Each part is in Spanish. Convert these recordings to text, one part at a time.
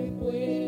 We.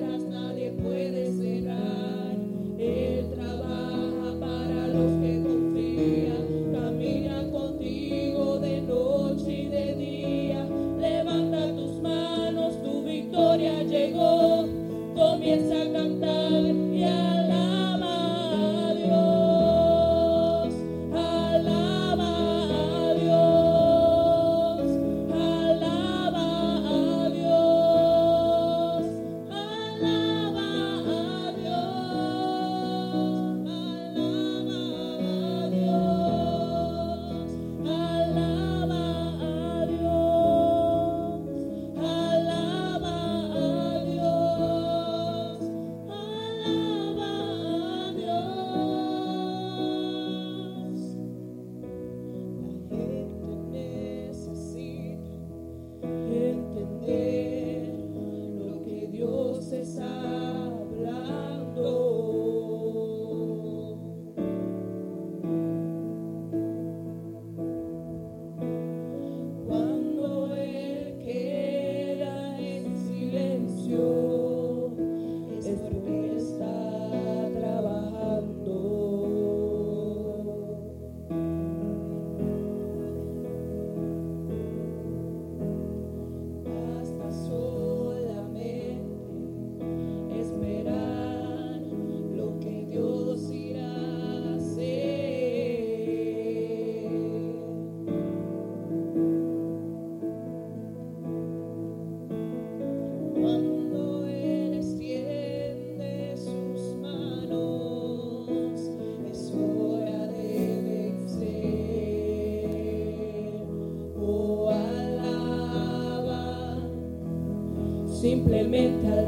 Simplemente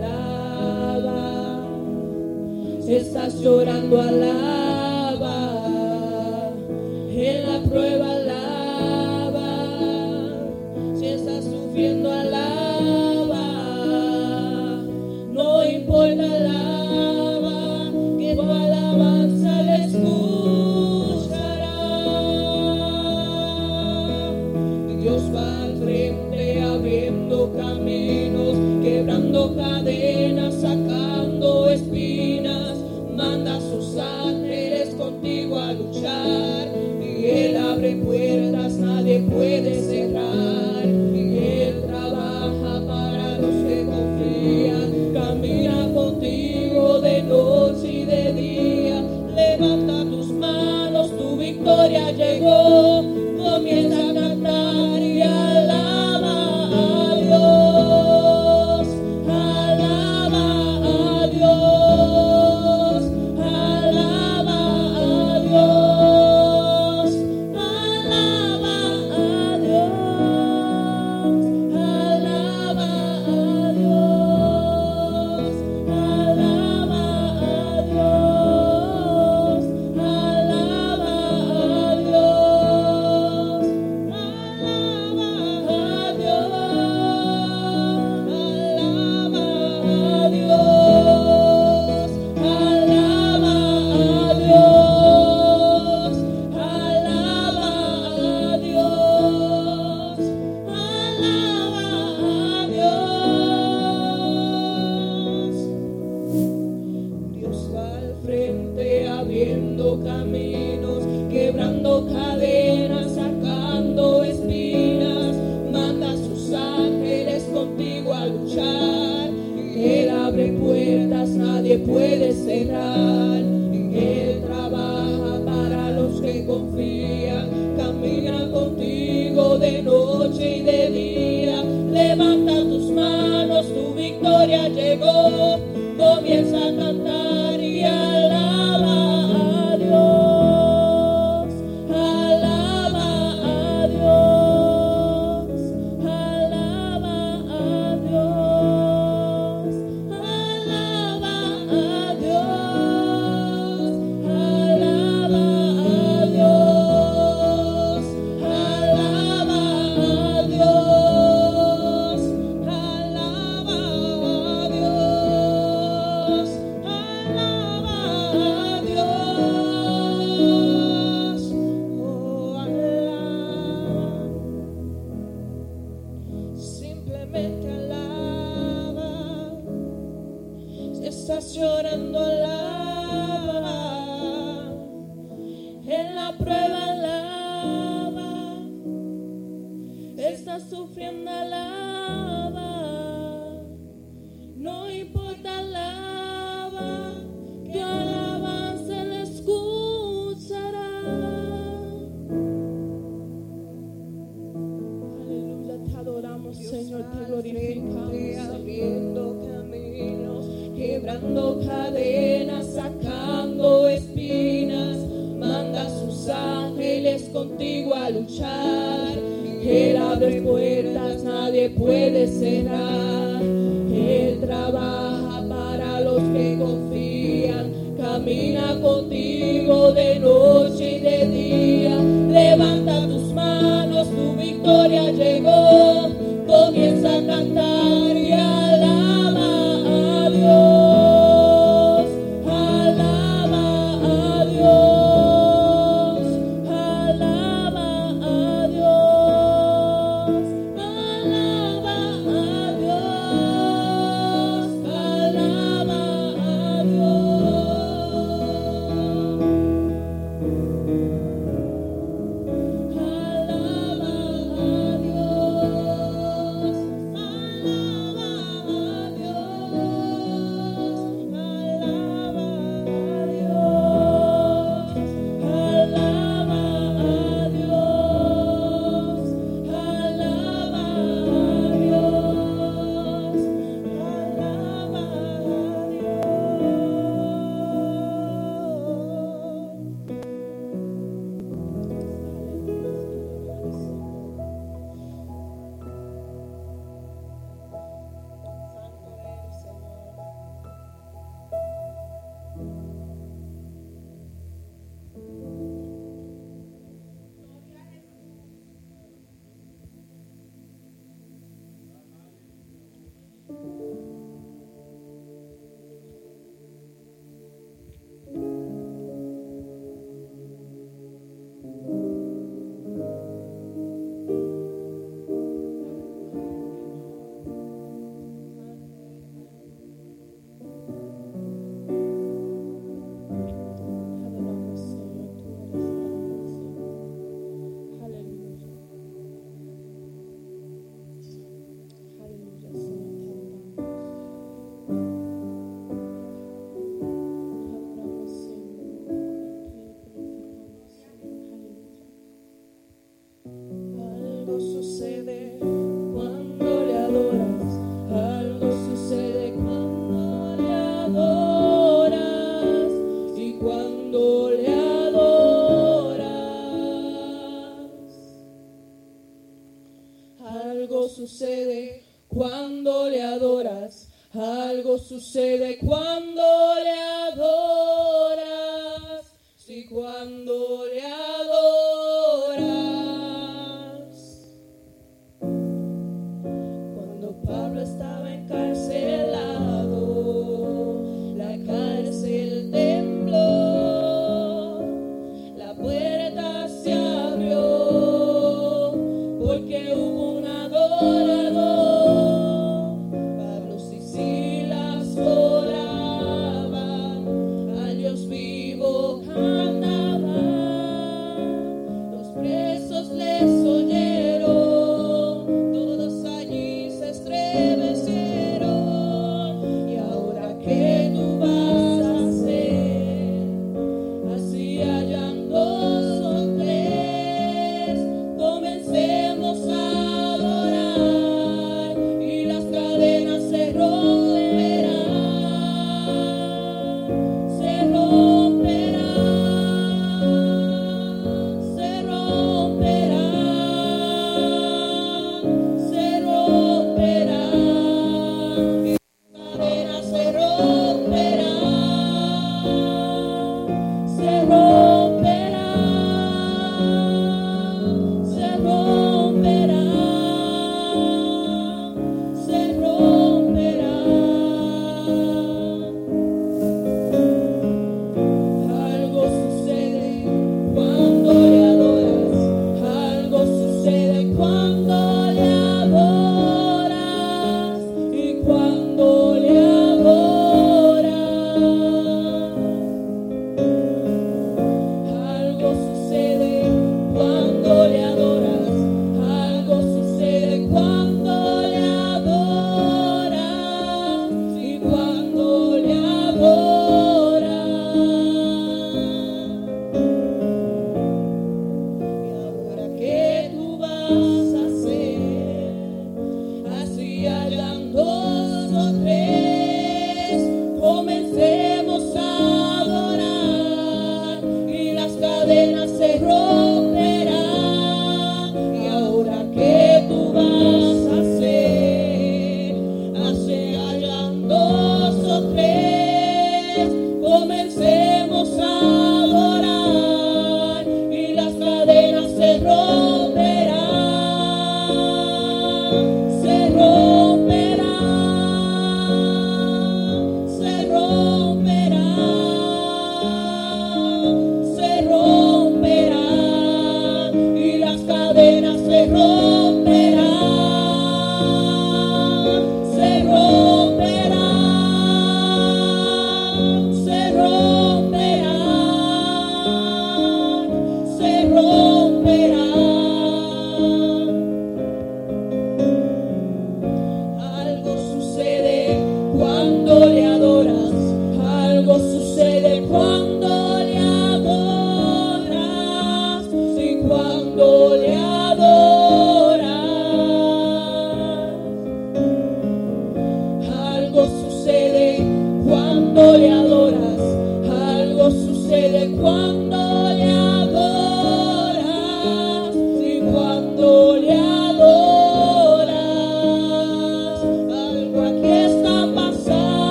sufriendo, alaba.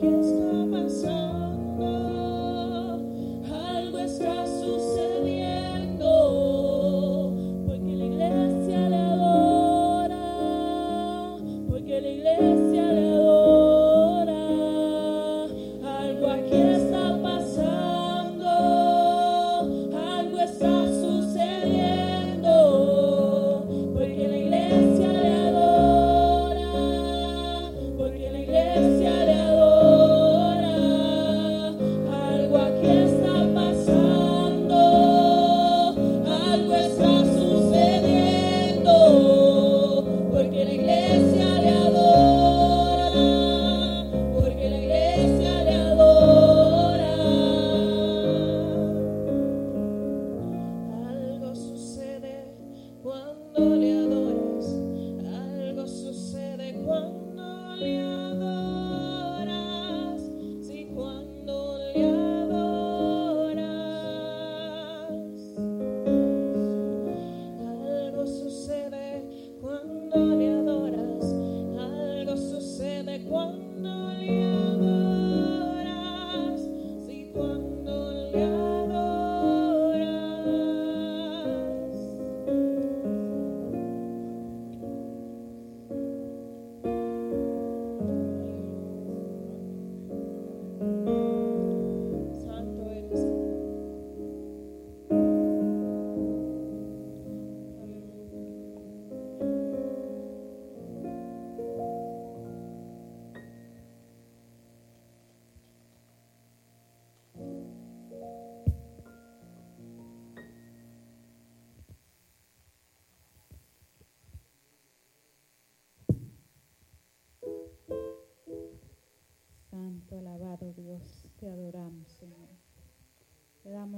guess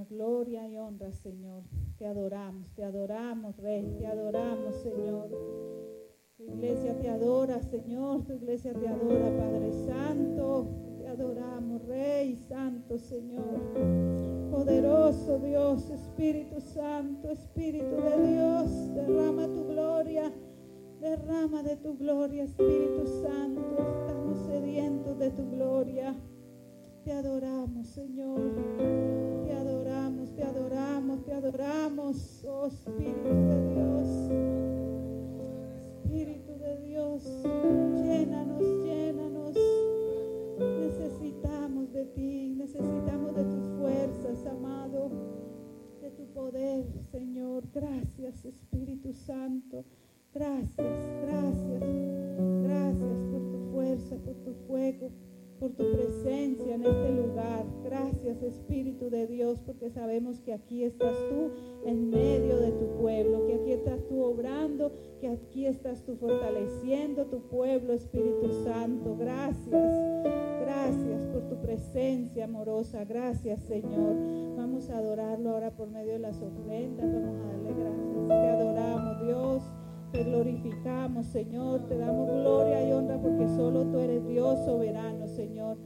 gloria y honra, Señor. Te adoramos, te adoramos, Rey, te adoramos, Señor. Tu iglesia te adora, Señor, tu iglesia te adora, Padre Santo. Te adoramos, Rey Santo, Señor. Poderoso Dios, Espíritu Santo, Espíritu de Dios, derrama tu gloria. Derrama de tu gloria, Espíritu Santo. Estamos sedientos de tu gloria. Te adoramos, Señor te adoramos, te adoramos, oh Espíritu de Dios. Espíritu de Dios, llénanos, llénanos. Necesitamos de ti, necesitamos de tus fuerzas, amado, de tu poder, Señor. Gracias, Espíritu Santo. Gracias, gracias, gracias por tu fuerza, por tu fuego por tu presencia en este lugar. Gracias Espíritu de Dios, porque sabemos que aquí estás tú en medio de tu pueblo, que aquí estás tú obrando, que aquí estás tú fortaleciendo tu pueblo, Espíritu Santo. Gracias, gracias por tu presencia amorosa. Gracias Señor. Vamos a adorarlo ahora por medio de las ofrendas. Vamos a darle gracias. Te adoramos Dios. Señor. Te damos gloria y honra porque solo tú eres Dios soberano, Señor.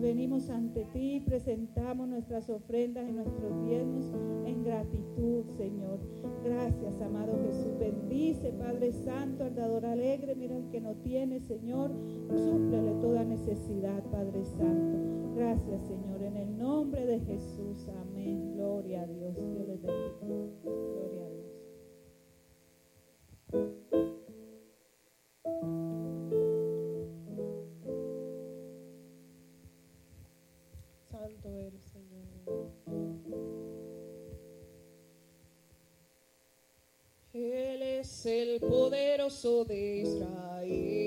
Venimos ante ti, presentamos nuestras ofrendas y nuestros diezmos en gratitud, Señor. Gracias, amado Jesús. Bendice, Padre Santo, al dador alegre. Mira el que no tiene, Señor. Súplele toda necesidad, Padre Santo. Gracias, Señor. En el nombre de Jesús. Amén. Gloria a Dios. Dios les bendiga. Gloria a Dios. Poderoso de Israel,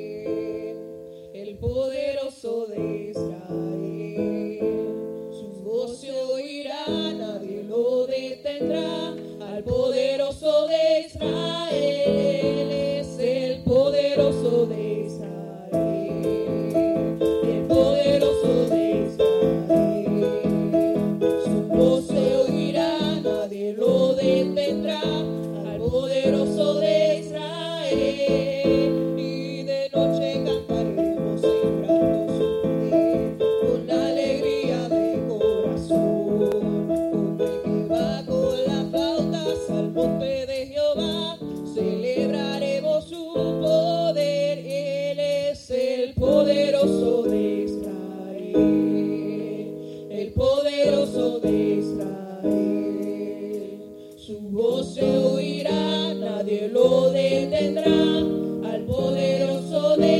Su voz se oirá, nadie lo detendrá. Al poderoso de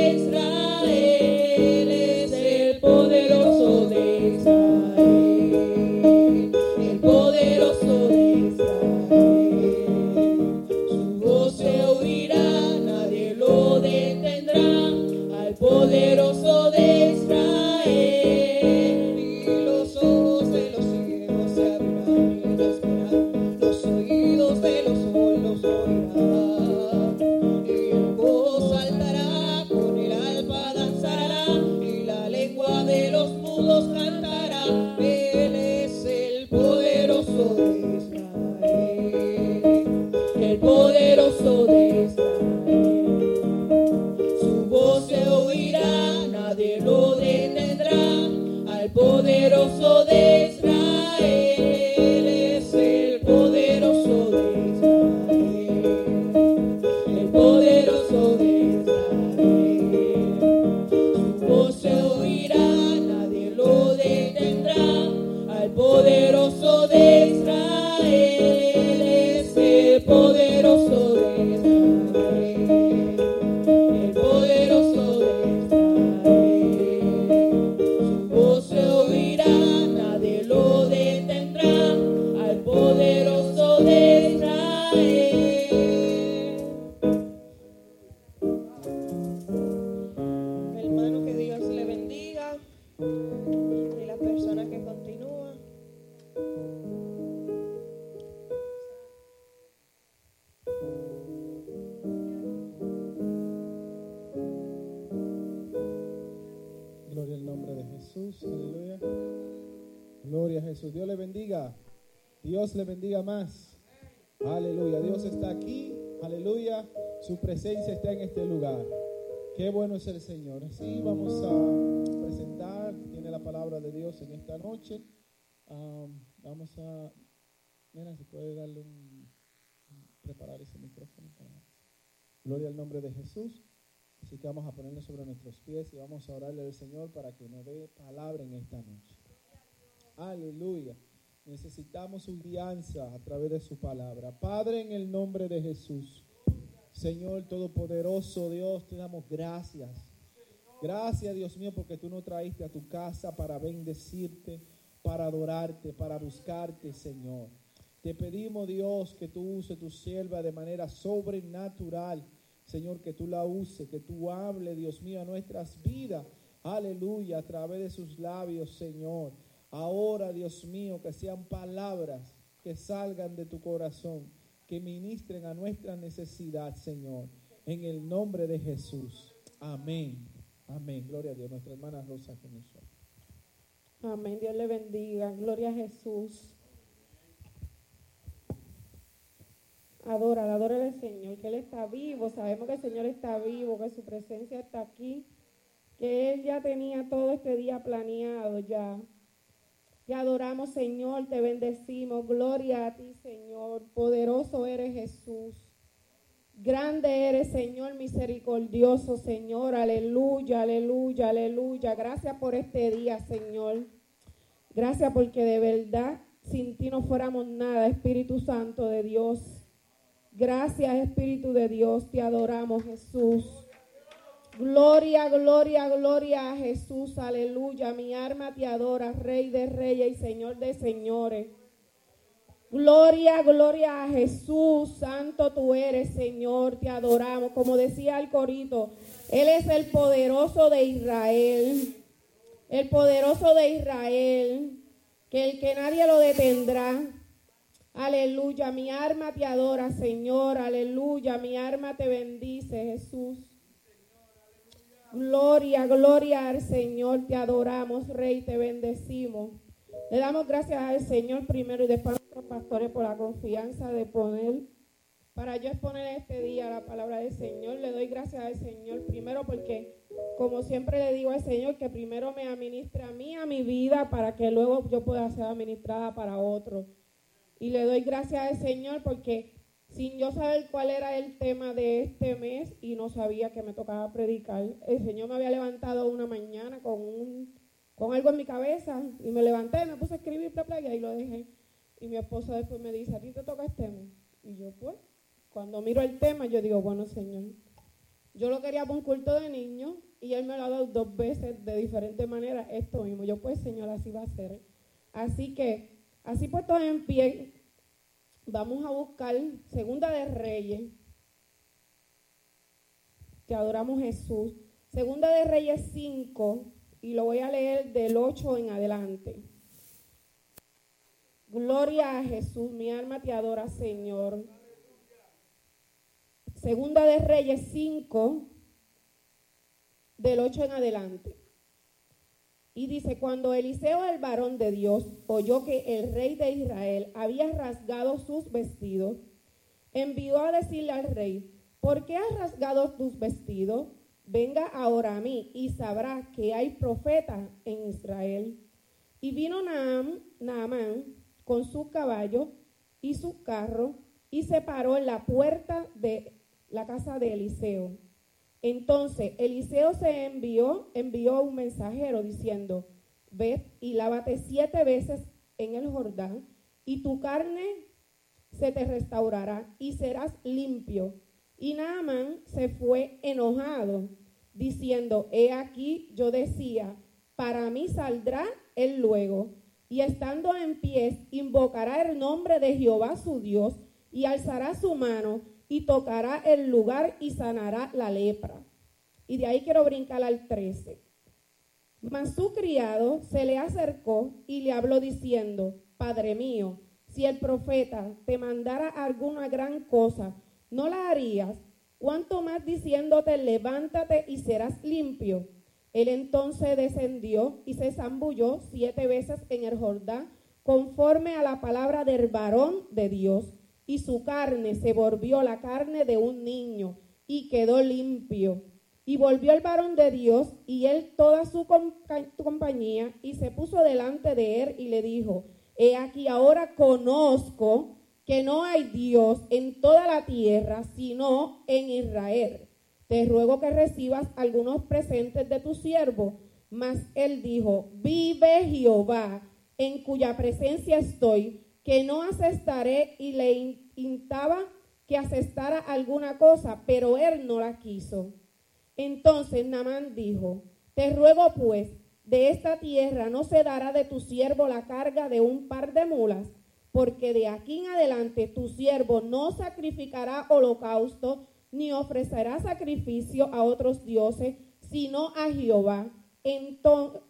Jesús. Dios le bendiga. Dios le bendiga más. Aleluya. Dios está aquí. Aleluya. Su presencia está en este lugar. Qué bueno es el Señor. Así vamos a presentar. Tiene la palabra de Dios en esta noche. Am, vamos a. Mira, si puede darle un. Preparar ese micrófono. Gloria al nombre de Jesús. Así que vamos a ponernos sobre nuestros pies y vamos a orarle al Señor para que nos dé palabra en esta noche. Aleluya. Necesitamos su guianza a través de su palabra. Padre, en el nombre de Jesús. Señor Todopoderoso, Dios, te damos gracias. Gracias, Dios mío, porque tú nos traíste a tu casa para bendecirte, para adorarte, para buscarte, Señor. Te pedimos, Dios, que tú uses tu sierva de manera sobrenatural. Señor, que tú la uses, que tú hables, Dios mío, a nuestras vidas. Aleluya, a través de sus labios, Señor. Ahora, Dios mío, que sean palabras que salgan de tu corazón, que ministren a nuestra necesidad, Señor. en el nombre de Jesús. Amén. Amén. Gloria a Dios. Nuestra hermana Rosa con nosotros. Amén. Dios le bendiga. Gloria a Jesús. Adora, adora al Señor, que Él está vivo. Sabemos que el Señor está vivo, que su presencia está aquí, que Él ya tenía todo este día planeado ya. Te adoramos, Señor, te bendecimos. Gloria a ti, Señor. Poderoso eres Jesús. Grande eres, Señor, misericordioso, Señor. Aleluya, aleluya, aleluya. Gracias por este día, Señor. Gracias porque de verdad sin ti no fuéramos nada, Espíritu Santo de Dios. Gracias, Espíritu de Dios. Te adoramos, Jesús. Gloria, gloria, gloria a Jesús. Aleluya. Mi alma te adora, Rey de Reyes y Señor de Señores. Gloria, gloria a Jesús. Santo tú eres, Señor. Te adoramos. Como decía el corito, Él es el poderoso de Israel. El poderoso de Israel. Que el que nadie lo detendrá. Aleluya. Mi alma te adora, Señor. Aleluya. Mi alma te bendice, Jesús. Gloria, gloria al Señor, te adoramos, Rey, te bendecimos. Le damos gracias al Señor primero y después a nuestros pastores por la confianza de poner, para yo exponer este día la palabra del Señor. Le doy gracias al Señor primero porque, como siempre le digo al Señor, que primero me administre a mí, a mi vida, para que luego yo pueda ser administrada para otro. Y le doy gracias al Señor porque sin yo saber cuál era el tema de este mes y no sabía que me tocaba predicar. El Señor me había levantado una mañana con, un, con algo en mi cabeza y me levanté, me puse a escribir bla, y ahí lo dejé. Y mi esposo después me dice, ¿a ti te toca este tema? Y yo, pues, cuando miro el tema, yo digo, bueno, Señor, yo lo quería para un culto de niños y Él me lo ha dado dos veces de diferente manera esto mismo. Yo, pues, Señor, así va a ser. Así que, así puestos en pie, vamos a buscar Segunda de Reyes. Te adoramos Jesús. Segunda de Reyes 5 y lo voy a leer del 8 en adelante. Gloria a Jesús, mi alma te adora, Señor. Segunda de Reyes 5 del 8 en adelante. Y dice, cuando Eliseo el varón de Dios oyó que el rey de Israel había rasgado sus vestidos, envió a decirle al rey, ¿por qué has rasgado tus vestidos? Venga ahora a mí y sabrá que hay profeta en Israel. Y vino Naam, Naamán con su caballo y su carro y se paró en la puerta de la casa de Eliseo. Entonces Eliseo se envió, envió un mensajero diciendo, ve y lávate siete veces en el Jordán y tu carne se te restaurará y serás limpio. Y Naamán se fue enojado, diciendo, he aquí yo decía, para mí saldrá él luego, y estando en pies, invocará el nombre de Jehová su Dios, y alzará su mano, y tocará el lugar y sanará la lepra. Y de ahí quiero brincar al 13. Mas su criado se le acercó y le habló diciendo, Padre mío, si el profeta te mandara alguna gran cosa, ¿no la harías? ¿Cuánto más diciéndote, levántate y serás limpio? Él entonces descendió y se zambulló siete veces en el Jordán, conforme a la palabra del varón de Dios, y su carne se volvió la carne de un niño, y quedó limpio. Y volvió el varón de Dios y él toda su compañía y se puso delante de él y le dijo, he aquí ahora conozco que no hay Dios en toda la tierra sino en Israel. Te ruego que recibas algunos presentes de tu siervo. Mas él dijo, vive Jehová, en cuya presencia estoy, que no asestaré y le instaba que asestara alguna cosa, pero él no la quiso. Entonces Namán dijo, te ruego pues, de esta tierra no se dará de tu siervo la carga de un par de mulas, porque de aquí en adelante tu siervo no sacrificará holocausto, ni ofrecerá sacrificio a otros dioses, sino a Jehová. En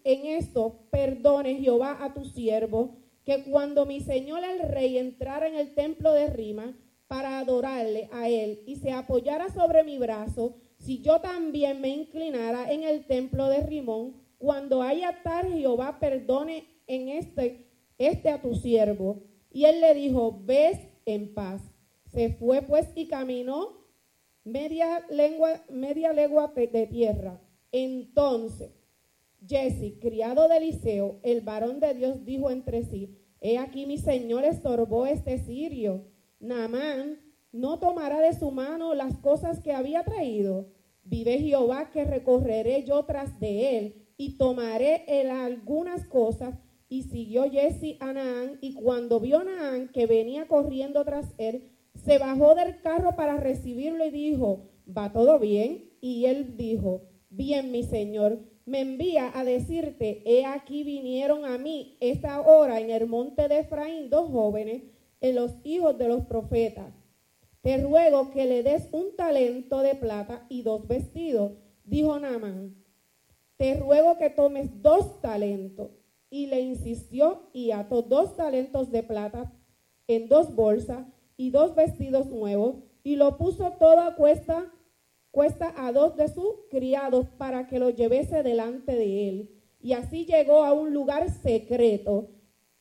esto perdone Jehová a tu siervo, que cuando mi señor el rey entrara en el templo de Rima, para adorarle a él y se apoyara sobre mi brazo, si yo también me inclinara en el templo de Rimón, cuando haya tal Jehová perdone en este, este a tu siervo. Y él le dijo, ves en paz. Se fue pues y caminó media lengua, media legua de tierra. Entonces, Jesse, criado de Eliseo, el varón de Dios, dijo entre sí, he aquí mi señor estorbó este sirio. Naamán no tomará de su mano las cosas que había traído. Vive Jehová que recorreré yo tras de él y tomaré él algunas cosas. Y siguió Jesse a Naán y cuando vio Naán que venía corriendo tras él, se bajó del carro para recibirlo y dijo, ¿va todo bien? Y él dijo, bien mi señor, me envía a decirte, he aquí vinieron a mí esta hora en el monte de Efraín dos jóvenes, en los hijos de los profetas. Te ruego que le des un talento de plata y dos vestidos, dijo Naamán. Te ruego que tomes dos talentos. Y le insistió y ató dos talentos de plata en dos bolsas y dos vestidos nuevos y lo puso todo a cuesta, cuesta a dos de sus criados para que lo llevese delante de él. Y así llegó a un lugar secreto.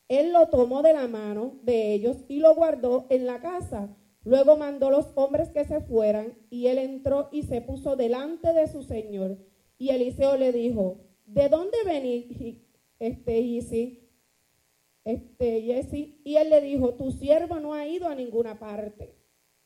Él lo tomó de la mano de ellos y lo guardó en la casa. Luego mandó los hombres que se fueran y él entró y se puso delante de su señor. Y Eliseo le dijo, ¿de dónde venís, este Isi? este, Jesse, y él le dijo, tu siervo no ha ido a ninguna parte.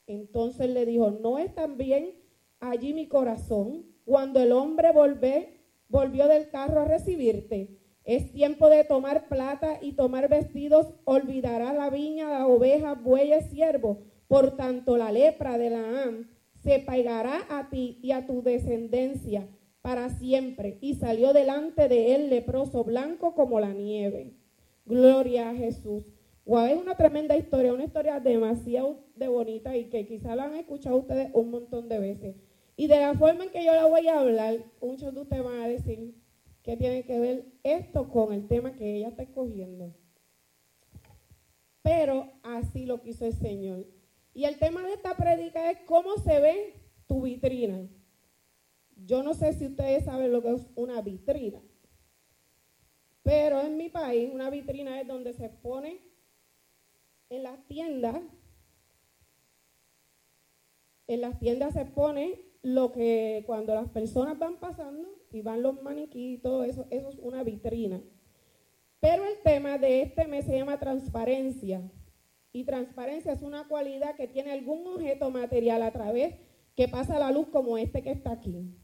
Entonces le dijo, ¿no es también allí mi corazón cuando el hombre volvé, volvió del carro a recibirte? Es tiempo de tomar plata y tomar vestidos, olvidará la viña, la oveja, bueyes, siervo. Por tanto, la lepra de la Am se pegará a ti y a tu descendencia para siempre. Y salió delante de él leproso blanco como la nieve. Gloria a Jesús. Wow, es una tremenda historia, una historia demasiado de bonita y que quizá la han escuchado ustedes un montón de veces. Y de la forma en que yo la voy a hablar, muchos de ustedes van a decir que tiene que ver esto con el tema que ella está escogiendo. Pero así lo quiso el Señor. Y el tema de esta predica es cómo se ve tu vitrina. Yo no sé si ustedes saben lo que es una vitrina. Pero en mi país, una vitrina es donde se pone en las tiendas, en las tiendas se pone lo que cuando las personas van pasando y van los maniquí y todo eso, eso es una vitrina. Pero el tema de este mes se llama transparencia. Y transparencia es una cualidad que tiene algún objeto material a través que pasa la luz como este que está aquí.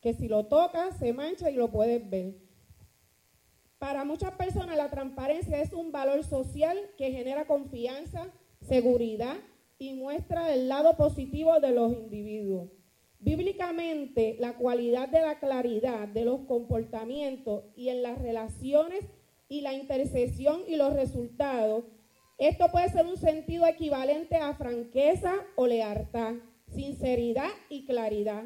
Que si lo tocas se mancha y lo puedes ver. Para muchas personas la transparencia es un valor social que genera confianza, seguridad y muestra el lado positivo de los individuos. Bíblicamente, la cualidad de la claridad de los comportamientos y en las relaciones y la intercesión y los resultados, esto puede ser un sentido equivalente a franqueza o lealtad, sinceridad y claridad.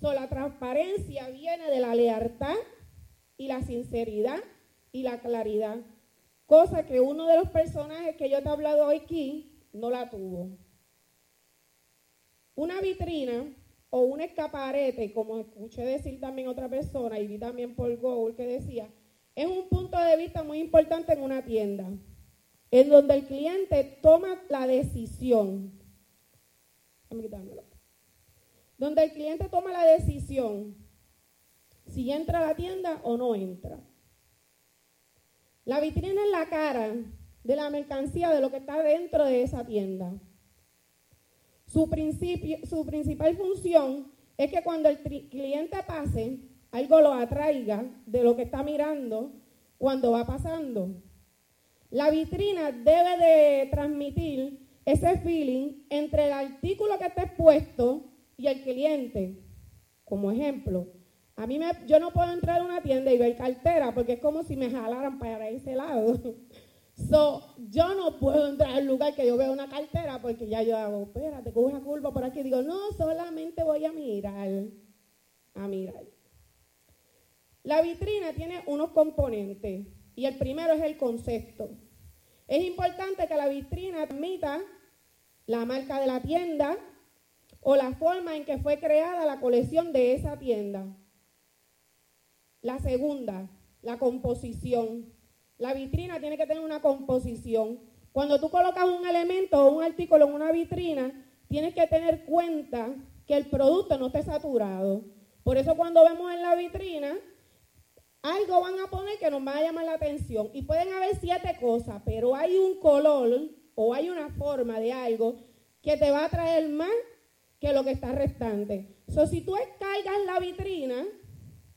So, la transparencia viene de la lealtad y la sinceridad y la claridad, cosa que uno de los personajes que yo te he hablado hoy aquí no la tuvo. Una vitrina o un escaparete, como escuché decir también otra persona y vi también por Google que decía, es un punto de vista muy importante en una tienda, en donde el cliente toma la decisión. Donde el cliente toma la decisión si entra a la tienda o no entra. La vitrina es la cara de la mercancía de lo que está dentro de esa tienda. Su, su principal función es que cuando el cliente pase, algo lo atraiga de lo que está mirando cuando va pasando. La vitrina debe de transmitir ese feeling entre el artículo que está expuesto y el cliente. Como ejemplo, a mí me, yo no puedo entrar a una tienda y ver cartera porque es como si me jalaran para ese lado. So, yo no puedo entrar al lugar que yo veo una cartera porque ya yo hago, espérate, cojo una curva por aquí. Digo, no, solamente voy a mirar, a mirar. La vitrina tiene unos componentes y el primero es el concepto. Es importante que la vitrina admita la marca de la tienda o la forma en que fue creada la colección de esa tienda. La segunda, la composición. La vitrina tiene que tener una composición. Cuando tú colocas un elemento o un artículo en una vitrina, tienes que tener cuenta que el producto no esté saturado. Por eso cuando vemos en la vitrina, algo van a poner que nos va a llamar la atención. Y pueden haber siete cosas, pero hay un color o hay una forma de algo que te va a traer más que lo que está restante. So, si tú descargas la vitrina,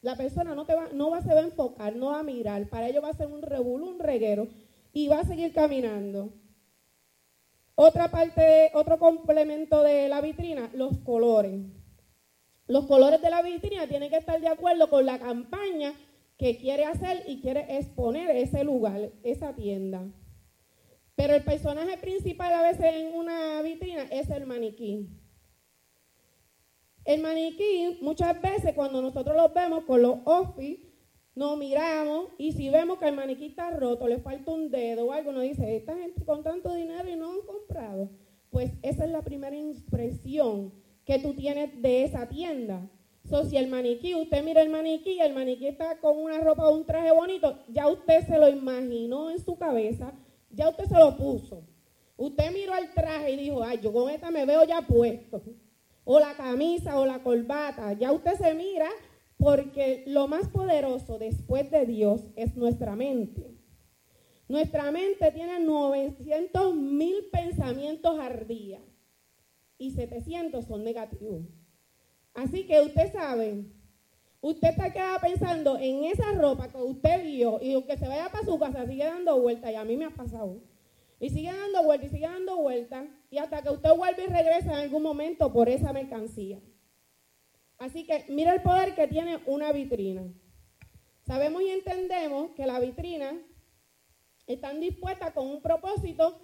la persona no, te va, no va, se va a enfocar, no va a mirar. Para ello va a ser un revuelo, un reguero y va a seguir caminando. Otra parte, otro complemento de la vitrina, los colores. Los colores de la vitrina tienen que estar de acuerdo con la campaña que quiere hacer y quiere exponer ese lugar, esa tienda. Pero el personaje principal a veces en una vitrina es el maniquí. El maniquí, muchas veces cuando nosotros lo vemos con los office, nos miramos y si vemos que el maniquí está roto, le falta un dedo o algo, nos dice, esta gente con tanto dinero y no han comprado. Pues esa es la primera impresión que tú tienes de esa tienda. So, si el maniquí, usted mira el maniquí, el maniquí está con una ropa o un traje bonito, ya usted se lo imaginó en su cabeza, ya usted se lo puso. Usted miró el traje y dijo, ay, yo con esta me veo ya puesto. O la camisa o la corbata, ya usted se mira porque lo más poderoso después de Dios es nuestra mente. Nuestra mente tiene 900 mil pensamientos al día y 700 son negativos. Así que usted sabe, usted está quedado pensando en esa ropa que usted vio y aunque se vaya para su casa sigue dando vueltas y a mí me ha pasado. Y sigue dando vueltas y sigue dando vueltas y hasta que usted vuelve y regresa en algún momento por esa mercancía. Así que mira el poder que tiene una vitrina. Sabemos y entendemos que la vitrina están dispuestas con un propósito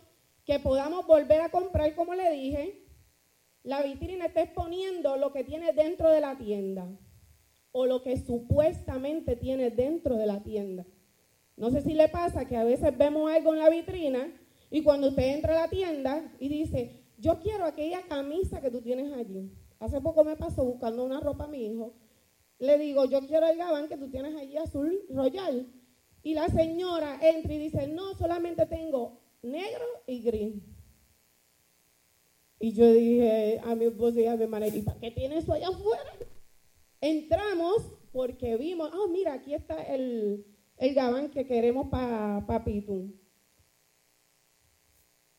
que podamos volver a comprar, como le dije, la vitrina está exponiendo lo que tiene dentro de la tienda o lo que supuestamente tiene dentro de la tienda. No sé si le pasa que a veces vemos algo en la vitrina y cuando usted entra a la tienda y dice, yo quiero aquella camisa que tú tienes allí. Hace poco me pasó buscando una ropa a mi hijo. Le digo, yo quiero el gabán que tú tienes allí azul royal. Y la señora entra y dice, no, solamente tengo negro y gris. Y yo dije a mi esposa y a mi hermana, ¿y para qué tiene eso allá afuera? Entramos porque vimos, oh, mira, aquí está el, el gabán que queremos para pa Pitu.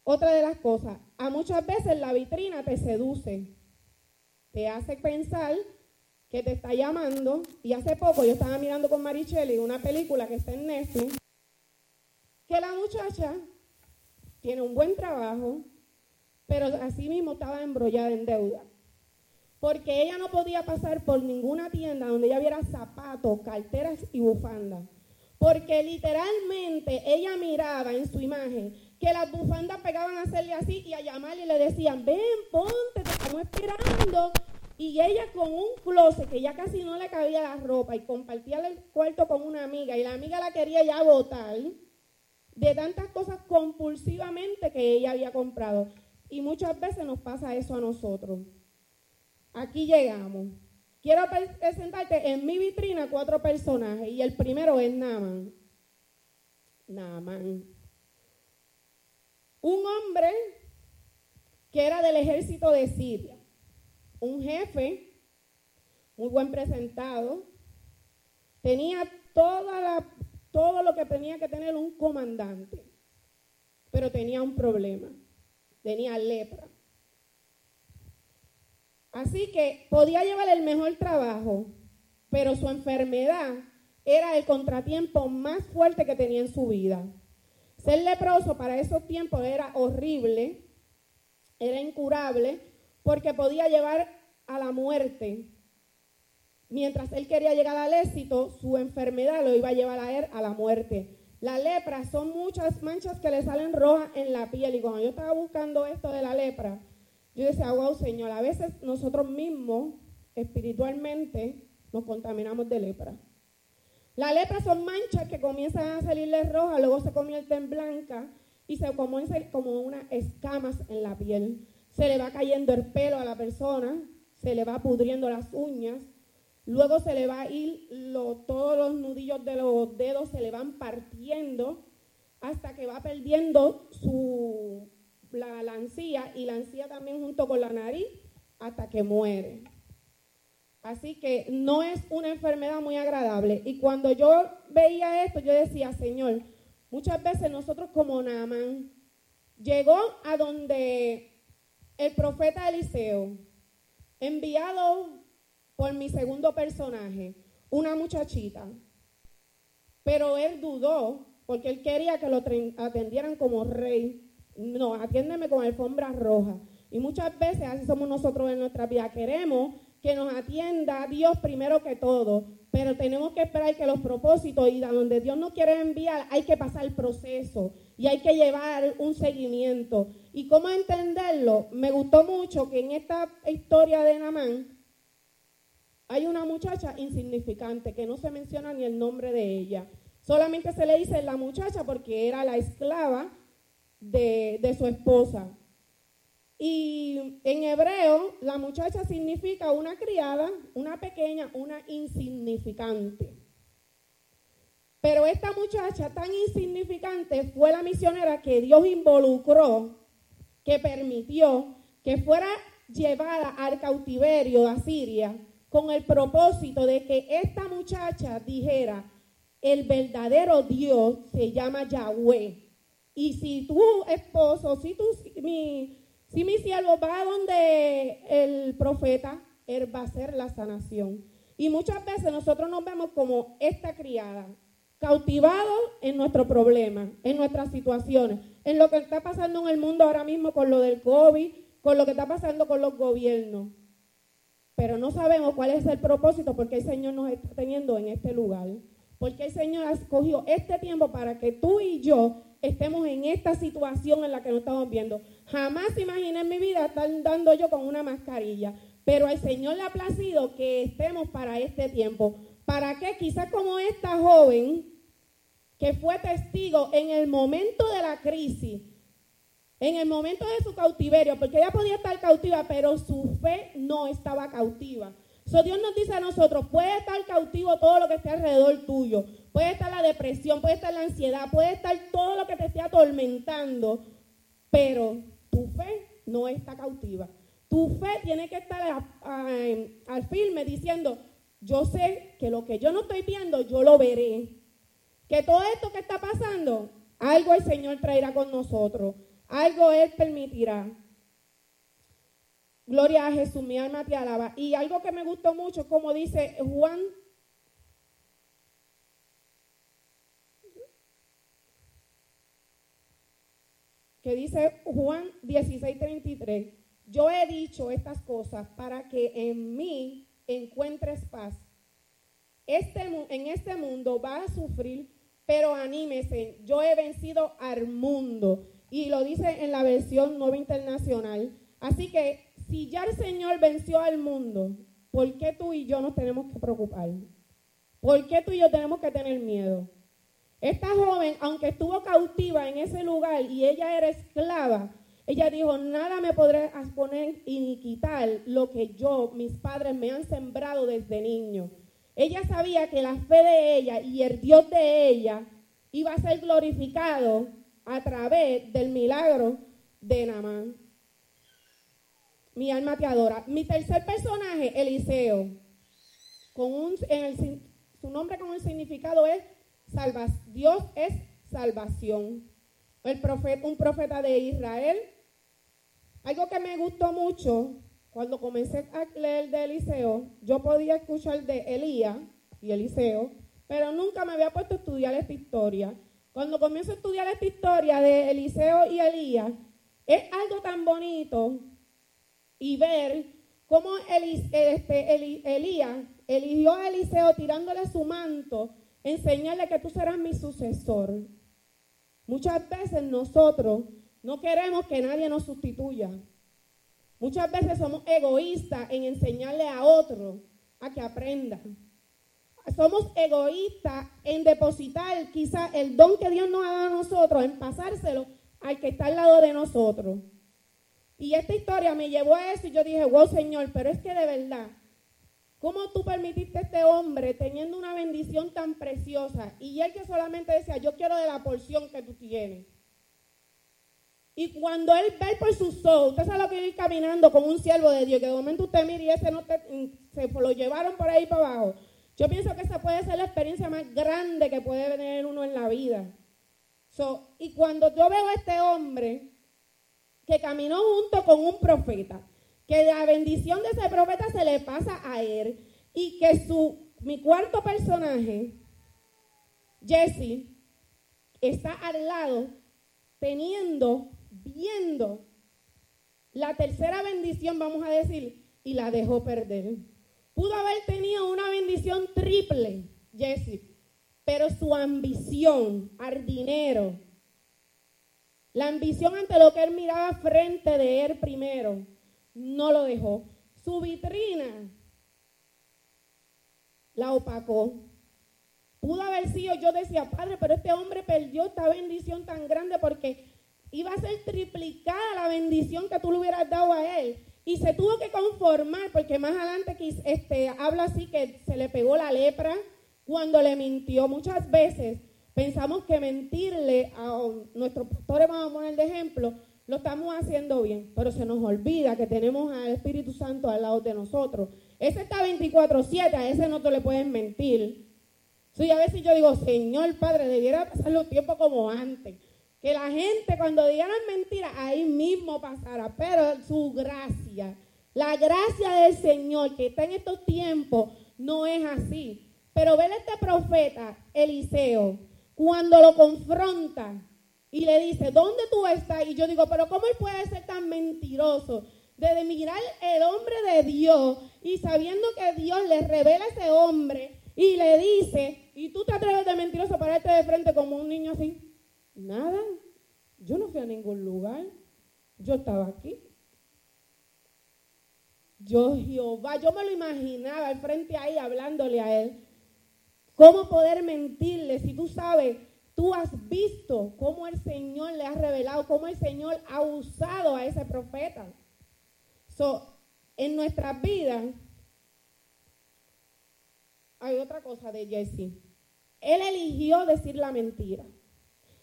Otra de las cosas, a muchas veces la vitrina te seduce, te hace pensar que te está llamando. Y hace poco yo estaba mirando con Maricheli una película que está en Netflix, que la muchacha tiene un buen trabajo, pero así mismo estaba embrollada en deuda. Porque ella no podía pasar por ninguna tienda donde ella viera zapatos, carteras y bufandas. Porque literalmente ella miraba en su imagen que las bufandas pegaban a hacerle así y a llamarle y le decían, ven, ponte, te estamos esperando. Y ella con un closet que ya casi no le cabía la ropa y compartía el cuarto con una amiga y la amiga la quería ya botar de tantas cosas compulsivamente que ella había comprado. Y muchas veces nos pasa eso a nosotros. Aquí llegamos. Quiero presentarte en mi vitrina cuatro personajes y el primero es Naaman. Naaman. Un hombre que era del ejército de Siria. Un jefe muy buen presentado. Tenía toda la, todo lo que tenía que tener un comandante. Pero tenía un problema tenía lepra. Así que podía llevar el mejor trabajo, pero su enfermedad era el contratiempo más fuerte que tenía en su vida. Ser leproso para esos tiempos era horrible, era incurable, porque podía llevar a la muerte. Mientras él quería llegar al éxito, su enfermedad lo iba a llevar a él a la muerte. La lepra son muchas manchas que le salen rojas en la piel. Y cuando yo estaba buscando esto de la lepra, yo decía, wow, Señor, a veces nosotros mismos espiritualmente nos contaminamos de lepra. La lepra son manchas que comienzan a salirle rojas, luego se convierten en blancas y se comienzan como unas escamas en la piel. se le va cayendo el pelo a la persona, se le va pudriendo las uñas, luego se le va a ir todos los nudillos de los dedos, se le van partiendo hasta que va perdiendo su, la, y la encía también junto con la nariz hasta que muere. Así que no es una enfermedad muy agradable. Y cuando yo veía esto, yo decía, Señor, muchas veces nosotros como Naaman, llegó a donde el profeta Eliseo, enviado por mi segundo personaje, una muchachita, pero él dudó porque él quería que lo atendieran como rey. No, atiéndeme con alfombra roja. Y muchas veces así somos nosotros en nuestra vida. Queremos que nos atienda Dios primero que todo, pero tenemos que esperar que los propósitos y donde Dios nos quiere enviar hay que pasar el proceso y hay que llevar un seguimiento. ¿Y cómo entenderlo? Me gustó mucho que en esta historia de Namán hay una muchacha insignificante que no se menciona ni el nombre de ella. Solamente se le dice la muchacha porque era la esclava de, de su esposa. Y en hebreo, la muchacha significa una criada, una pequeña, una insignificante. Pero esta muchacha tan insignificante fue la misionera que Dios involucró, que permitió que fuera llevada al cautiverio a Siria con el propósito de que esta muchacha dijera, el verdadero Dios se llama Yahweh. Y si tu esposo, si, tu, mi, si mi siervo va donde el profeta, él va a hacer la sanación. Y muchas veces nosotros nos vemos como esta criada, cautivados en nuestro problema, en nuestras situaciones, en lo que está pasando en el mundo ahora mismo con lo del COVID, con lo que está pasando con los gobiernos. Pero no sabemos cuál es el propósito porque el Señor nos está teniendo en este lugar. Porque el Señor ha escogido este tiempo para que tú y yo estemos en esta situación en la que nos estamos viendo. Jamás imaginé en mi vida estar dando yo con una mascarilla. Pero al Señor le ha placido que estemos para este tiempo. ¿Para qué? Quizás como esta joven que fue testigo en el momento de la crisis, en el momento de su cautiverio, porque ella podía estar cautiva, pero su fe no estaba cautiva. So, Dios nos dice a nosotros, puede estar cautivo todo lo que esté alrededor tuyo, puede estar la depresión, puede estar la ansiedad, puede estar todo lo que te esté atormentando, pero tu fe no está cautiva. Tu fe tiene que estar al firme diciendo, yo sé que lo que yo no estoy viendo, yo lo veré. Que todo esto que está pasando, algo el Señor traerá con nosotros, algo Él permitirá. Gloria a Jesús, mi alma te alaba. Y algo que me gustó mucho, como dice Juan. Que dice Juan 16:33. Yo he dicho estas cosas para que en mí encuentres paz. Este, en este mundo va a sufrir, pero anímese, yo he vencido al mundo. Y lo dice en la versión nueva internacional. Así que si ya el Señor venció al mundo, ¿por qué tú y yo nos tenemos que preocupar? ¿Por qué tú y yo tenemos que tener miedo? Esta joven, aunque estuvo cautiva en ese lugar y ella era esclava, ella dijo, nada me podrá poner y quitar lo que yo, mis padres me han sembrado desde niño. Ella sabía que la fe de ella y el Dios de ella iba a ser glorificado a través del milagro de Namán. Mi alma te adora. Mi tercer personaje, Eliseo, con un, en el su nombre con el significado es salva, Dios es salvación. El profeta, un profeta de Israel. Algo que me gustó mucho cuando comencé a leer de Eliseo, yo podía escuchar de Elías y Eliseo, pero nunca me había puesto a estudiar esta historia. Cuando comienzo a estudiar esta historia de Eliseo y Elías, es algo tan bonito y ver cómo este, Elías eligió a Eliseo tirándole su manto, enseñarle que tú serás mi sucesor. Muchas veces nosotros no queremos que nadie nos sustituya. Muchas veces somos egoístas en enseñarle a otro a que aprenda. Somos egoístas en depositar quizás el don que Dios nos ha dado a nosotros, en pasárselo al que está al lado de nosotros. Y esta historia me llevó a eso y yo dije, wow, Señor, pero es que de verdad, ¿cómo tú permitiste a este hombre teniendo una bendición tan preciosa y él que solamente decía, yo quiero de la porción que tú tienes? Y cuando él ve por su ojos, usted sabe lo que ir caminando con un siervo de Dios, que de momento usted mira y ese no te, se lo llevaron por ahí para abajo. Yo pienso que esa puede ser la experiencia más grande que puede tener uno en la vida. y cuando yo veo a este hombre que caminó junto con un profeta, que la bendición de ese profeta se le pasa a él y que su, mi cuarto personaje, Jesse, está al lado teniendo viendo la tercera bendición, vamos a decir, y la dejó perder. Pudo haber tenido una bendición triple, Jesse, pero su ambición al dinero, la ambición ante lo que él miraba frente de él primero, no lo dejó. Su vitrina la opacó. Pudo haber sido, yo decía, padre, pero este hombre perdió esta bendición tan grande porque iba a ser triplicada la bendición que tú le hubieras dado a él. Y se tuvo que conformar, porque más adelante este, habla así que se le pegó la lepra cuando le mintió. Muchas veces pensamos que mentirle a nuestros pastores, vamos a poner de ejemplo, lo estamos haciendo bien, pero se nos olvida que tenemos al Espíritu Santo al lado de nosotros. Ese está 24-7, a ese no te le puedes mentir. Sí, a veces yo digo, Señor Padre, debiera pasar los tiempos como antes. Que la gente cuando digan mentiras, ahí mismo pasará. Pero su gracia, la gracia del Señor que está en estos tiempos, no es así. Pero ver a este profeta, Eliseo, cuando lo confronta y le dice, ¿dónde tú estás? Y yo digo, pero ¿cómo él puede ser tan mentiroso? De mirar el hombre de Dios y sabiendo que Dios le revela a ese hombre y le dice, y tú te atreves de mentiroso pararte de frente como un niño así. Nada. Yo no fui a ningún lugar. Yo estaba aquí. Yo, Jehová, yo me lo imaginaba al frente ahí hablándole a él. ¿Cómo poder mentirle si tú sabes, tú has visto cómo el Señor le ha revelado, cómo el Señor ha usado a ese profeta? So, en nuestras vidas hay otra cosa de Jesse. Él eligió decir la mentira.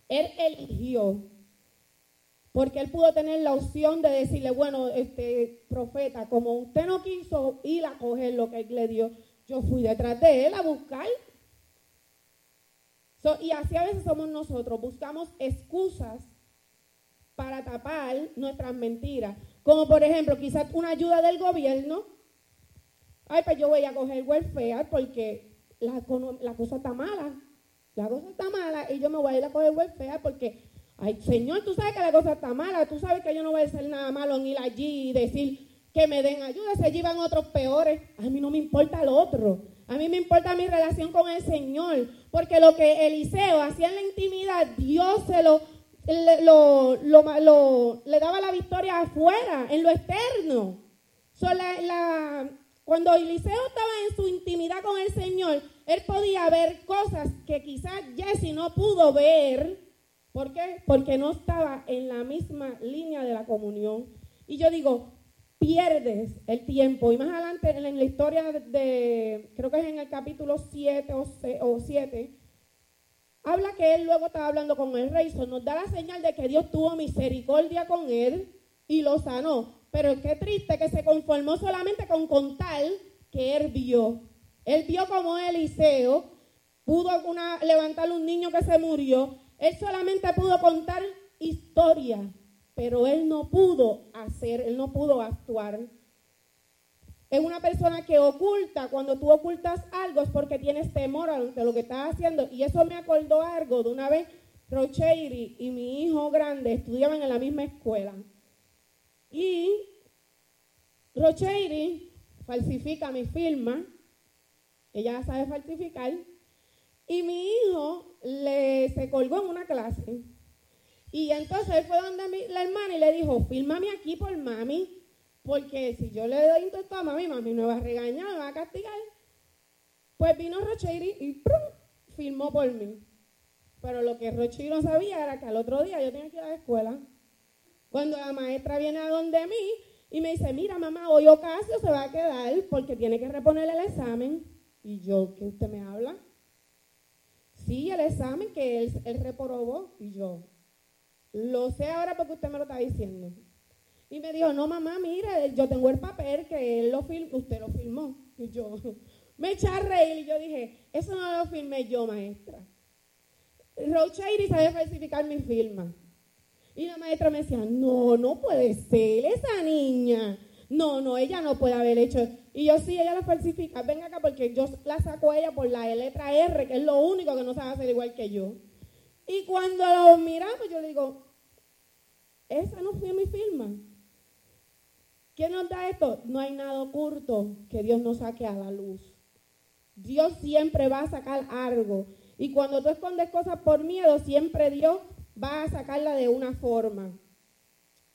Él eligió, porque él pudo tener la opción de decirle, bueno, este profeta, como usted no quiso ir a coger lo que él le dio, yo fui detrás de él a buscar. Y así a veces somos nosotros, buscamos excusas para tapar nuestras mentiras. Como por ejemplo, quizás una ayuda del gobierno. Ay, pues yo voy a coger welfare porque la, la cosa está mala la cosa está mala y yo me voy a ir a coger welfare porque, ay, Señor, tú sabes que la cosa está mala, tú sabes que yo no voy a hacer nada malo en ir allí y decir que me den ayuda, se llevan otros peores. A mí no me importa el otro. A mí me importa mi relación con el Señor, porque lo que Eliseo hacía en la intimidad, Dios lo, le daba la victoria afuera, en lo externo. la, cuando Eliseo estaba en su intimidad con el Señor, él podía ver cosas que quizás Jesse no pudo ver. ¿Por qué? Porque no estaba en la misma línea de la comunión. Y yo digo, pierdes el tiempo. Y más adelante en la historia de, creo que es en el capítulo 7 o 7, habla que él luego estaba hablando con el rey. Eso nos da la señal de que Dios tuvo misericordia con él y lo sanó. Pero qué triste que se conformó solamente con contar que él vio. Él vio como Eliseo pudo levantar un niño que se murió. Él solamente pudo contar historia, pero él no pudo hacer, él no pudo actuar. Es una persona que oculta, cuando tú ocultas algo es porque tienes temor ante lo que estás haciendo. Y eso me acordó algo de una vez, Rocheiri y mi hijo grande estudiaban en la misma escuela. Y Rocheiri falsifica mi firma, ella sabe falsificar, y mi hijo le, se colgó en una clase. Y entonces él fue donde la hermana y le dijo, fírmame aquí por mami, porque si yo le doy intento a mami, mami me va a regañar, me va a castigar. Pues vino Rocheiri y ¡prum! firmó por mí. Pero lo que Rocheiri no sabía era que al otro día yo tenía que ir a la escuela Cuando la maestra viene a donde mí y me dice, mira mamá, hoy Ocasio se va a quedar porque tiene que reponer el examen. Y yo, ¿qué usted me habla? Sí, el examen que él, él reprobó. Y yo, lo sé ahora porque usted me lo está diciendo. Y me dijo, no mamá, mire, yo tengo el papel que él lo usted lo firmó. Y yo me eché a reír y yo dije, eso no lo firmé yo, maestra. Rochairi sabe falsificar mi firma. Y la maestra me decía, no, no puede ser, esa niña. No, no, ella no puede haber hecho. Y yo sí, ella la falsifica. Venga acá porque yo la saco ella por la letra R, que es lo único que no sabe hacer igual que yo. Y cuando lo miramos, yo le digo, esa no fue mi firma. ¿Quién nos da esto? No hay nada oculto que Dios no saque a la luz. Dios siempre va a sacar algo. Y cuando tú escondes cosas por miedo, siempre Dios va a sacarla de una forma.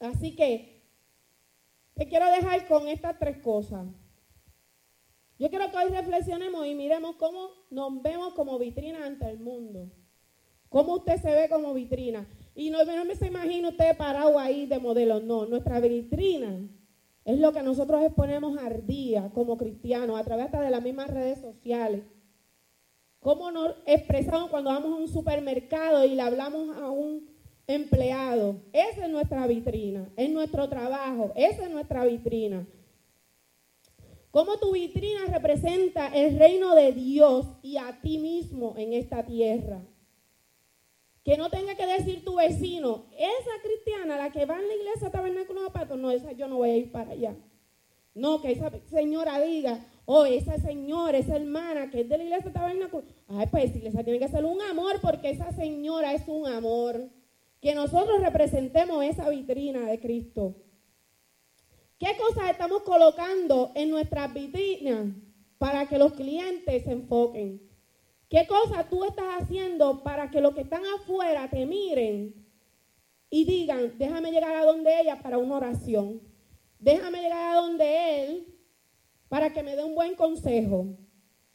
Así que te quiero dejar con estas tres cosas. Yo quiero que hoy reflexionemos y miremos cómo nos vemos como vitrina ante el mundo. Cómo usted se ve como vitrina. Y no, me se imagina usted parado ahí de modelo. No, nuestra vitrina es lo que nosotros exponemos al día como cristianos, a través de las mismas redes sociales. ¿Cómo nos expresamos cuando vamos a un supermercado y le hablamos a un empleado? Esa es nuestra vitrina, es nuestro trabajo, esa es nuestra vitrina. ¿Cómo tu vitrina representa el reino de Dios y a ti mismo en esta tierra? Que no tenga que decir tu vecino, esa cristiana, la que va en la iglesia tabernáculo de patos, no, esa yo no voy a ir para allá. No, que esa señora diga, oh, esa señora, esa hermana que es de la iglesia tabernáculo, ay, pues iglesia tiene que ser un amor porque esa señora es un amor. Que nosotros representemos esa vitrina de Cristo. ¿Qué cosas estamos colocando en nuestras vitrinas para que los clientes se enfoquen? ¿Qué cosas tú estás haciendo para que los que están afuera te miren y digan, déjame llegar a donde ella para una oración? Déjame llegar a donde él para que me dé un buen consejo.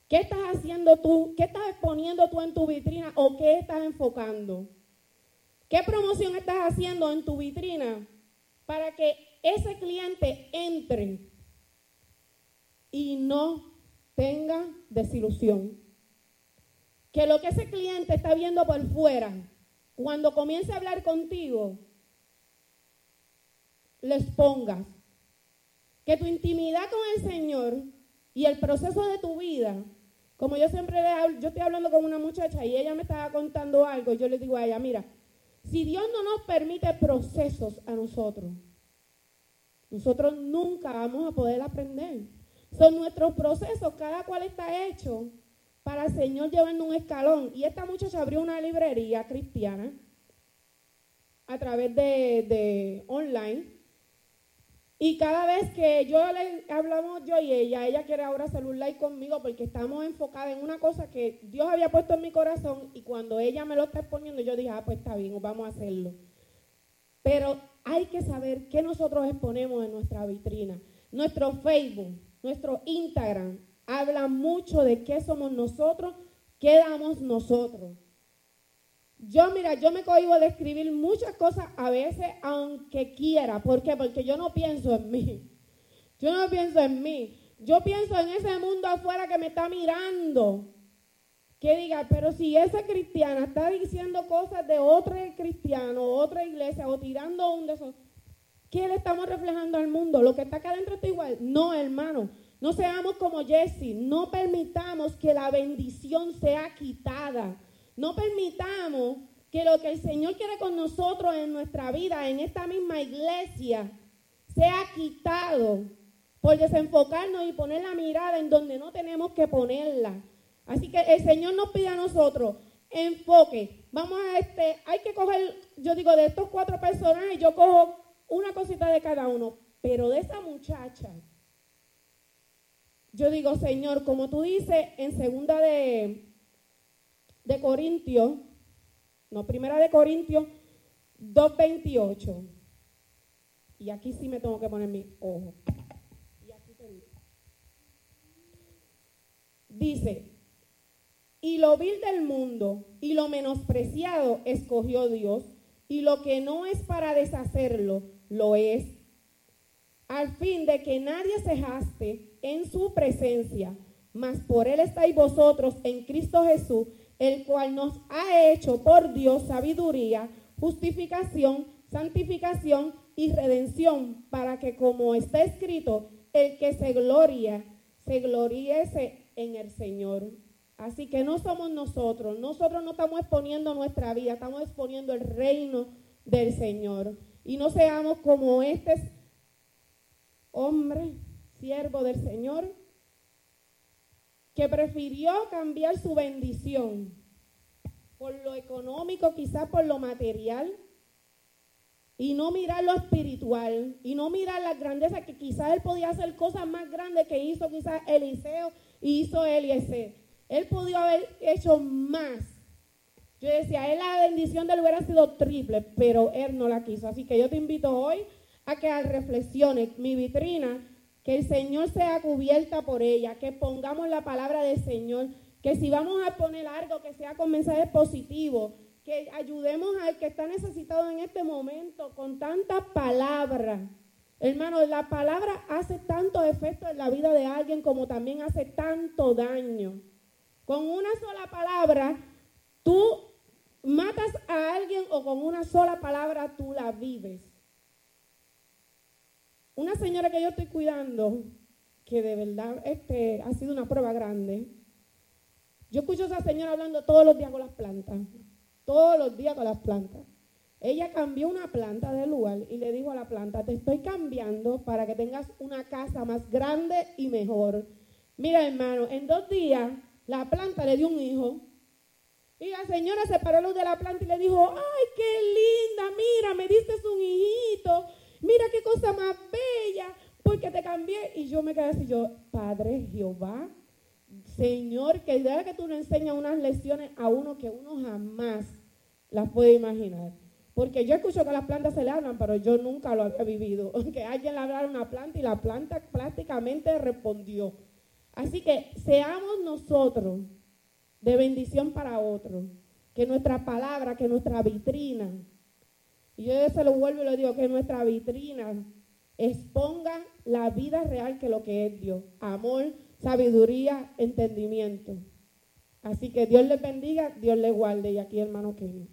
¿Qué estás haciendo tú? ¿Qué estás exponiendo tú en tu vitrina o qué estás enfocando? ¿Qué promoción estás haciendo en tu vitrina para que ese cliente entre y no tenga desilusión? Que lo que ese cliente está viendo por fuera, cuando comience a hablar contigo, les pongas. Que tu intimidad con el Señor y el proceso de tu vida, como yo siempre le hablo, yo estoy hablando con una muchacha y ella me estaba contando algo, yo le digo a ella, mira, si Dios no nos permite procesos a nosotros, nosotros nunca vamos a poder aprender. Son nuestros procesos, cada cual está hecho para el Señor llevando un escalón. Y esta muchacha abrió una librería cristiana a través de, online. Y cada vez que yo le hablamos yo y ella, ella quiere ahora hacer un like conmigo porque estamos enfocadas en una cosa que Dios había puesto en mi corazón y cuando ella me lo está exponiendo yo dije, ah, pues está bien, vamos a hacerlo. Pero hay que saber qué nosotros exponemos en nuestra vitrina. Nuestro Facebook, nuestro Instagram, habla mucho de qué somos nosotros, qué damos nosotros. Yo, mira, yo me cohibo de escribir muchas cosas a veces, aunque quiera. ¿Por qué? Porque yo no pienso en mí. Yo no pienso en mí. Yo pienso en ese mundo afuera que me está mirando. Que diga, pero si esa cristiana está diciendo cosas de otro cristiano, otra iglesia, o tirando un de esos, ¿qué le estamos reflejando al mundo? ¿Lo que está acá adentro está igual? No, hermano. No seamos como Jesse, no permitamos que la bendición sea quitada. No permitamos que lo que el Señor quiere con nosotros en nuestra vida, en esta misma iglesia, sea quitado por desenfocarnos y poner la mirada en donde no tenemos que ponerla. Así que el Señor nos pide a nosotros enfoque. Vamos a este, hay que coger, yo digo, de estos cuatro personajes, yo cojo una cosita de cada uno, pero de esa muchacha yo digo, Señor, como tú dices en segunda de, de Corintios, no, primera de Corintios 2.28. Y aquí sí me tengo que poner mi ojo. Y aquí Dice, y lo vil del mundo y lo menospreciado escogió Dios, y lo que no es para deshacerlo, lo es, al fin de que nadie se jaste en su presencia, mas por él estáis vosotros en Cristo Jesús, el cual nos ha hecho por Dios sabiduría, justificación, santificación y redención, para que como está escrito, el que se gloria, se gloriese en el Señor. Así que no somos nosotros, nosotros no estamos exponiendo nuestra vida, estamos exponiendo el reino del Señor. Y no seamos como este hombre, siervo del Señor, que prefirió cambiar su bendición por lo económico, quizás por lo material, y no mirar lo espiritual, y no mirar las grandezas que quizás él podía hacer cosas más grandes que hizo quizás Eliseo y hizo Eliezer. Él podía haber hecho más. Yo decía, él la bendición de él hubiera sido triple, pero él no la quiso. Así que yo te invito hoy a que reflexiones mi vitrina, que el Señor sea cubierta por ella, que pongamos la palabra del Señor, que si vamos a poner algo que sea con mensajes positivos, que ayudemos al que está necesitado en este momento con tanta palabra. Hermano, la palabra hace tanto efecto en la vida de alguien como también hace tanto daño. Con una sola palabra, tú matas a alguien o con una sola palabra tú la vives. Una señora que yo estoy cuidando, que de verdad este, ha sido una prueba grande. Yo escucho a esa señora hablando todos los días con las plantas, todos los días con las plantas. Ella cambió una planta de lugar y le dijo a la planta, te estoy cambiando para que tengas una casa más grande y mejor. Mira hermano, en dos días la planta le dio un hijo. Y la señora se paró de la planta y le dijo, ay, qué linda, mira, me diste un hijito, mira qué cosa más bella, porque te cambié. Y yo me quedé así, yo, Padre Jehová, Señor, que idea que tú le enseñas unas lecciones a uno que uno jamás las puede imaginar. Porque yo escucho que las plantas se le hablan, pero yo nunca lo había vivido. Que alguien le hablara a una planta y la planta prácticamente respondió. Así que seamos nosotros de bendición para otros. Que nuestra palabra, que nuestra vitrina, y yo se lo vuelvo y le digo, que nuestra vitrina exponga la vida real que lo que es Dios. Amor, sabiduría, entendimiento. Así que Dios les bendiga, Dios les guarde. Y aquí hermano Kenny.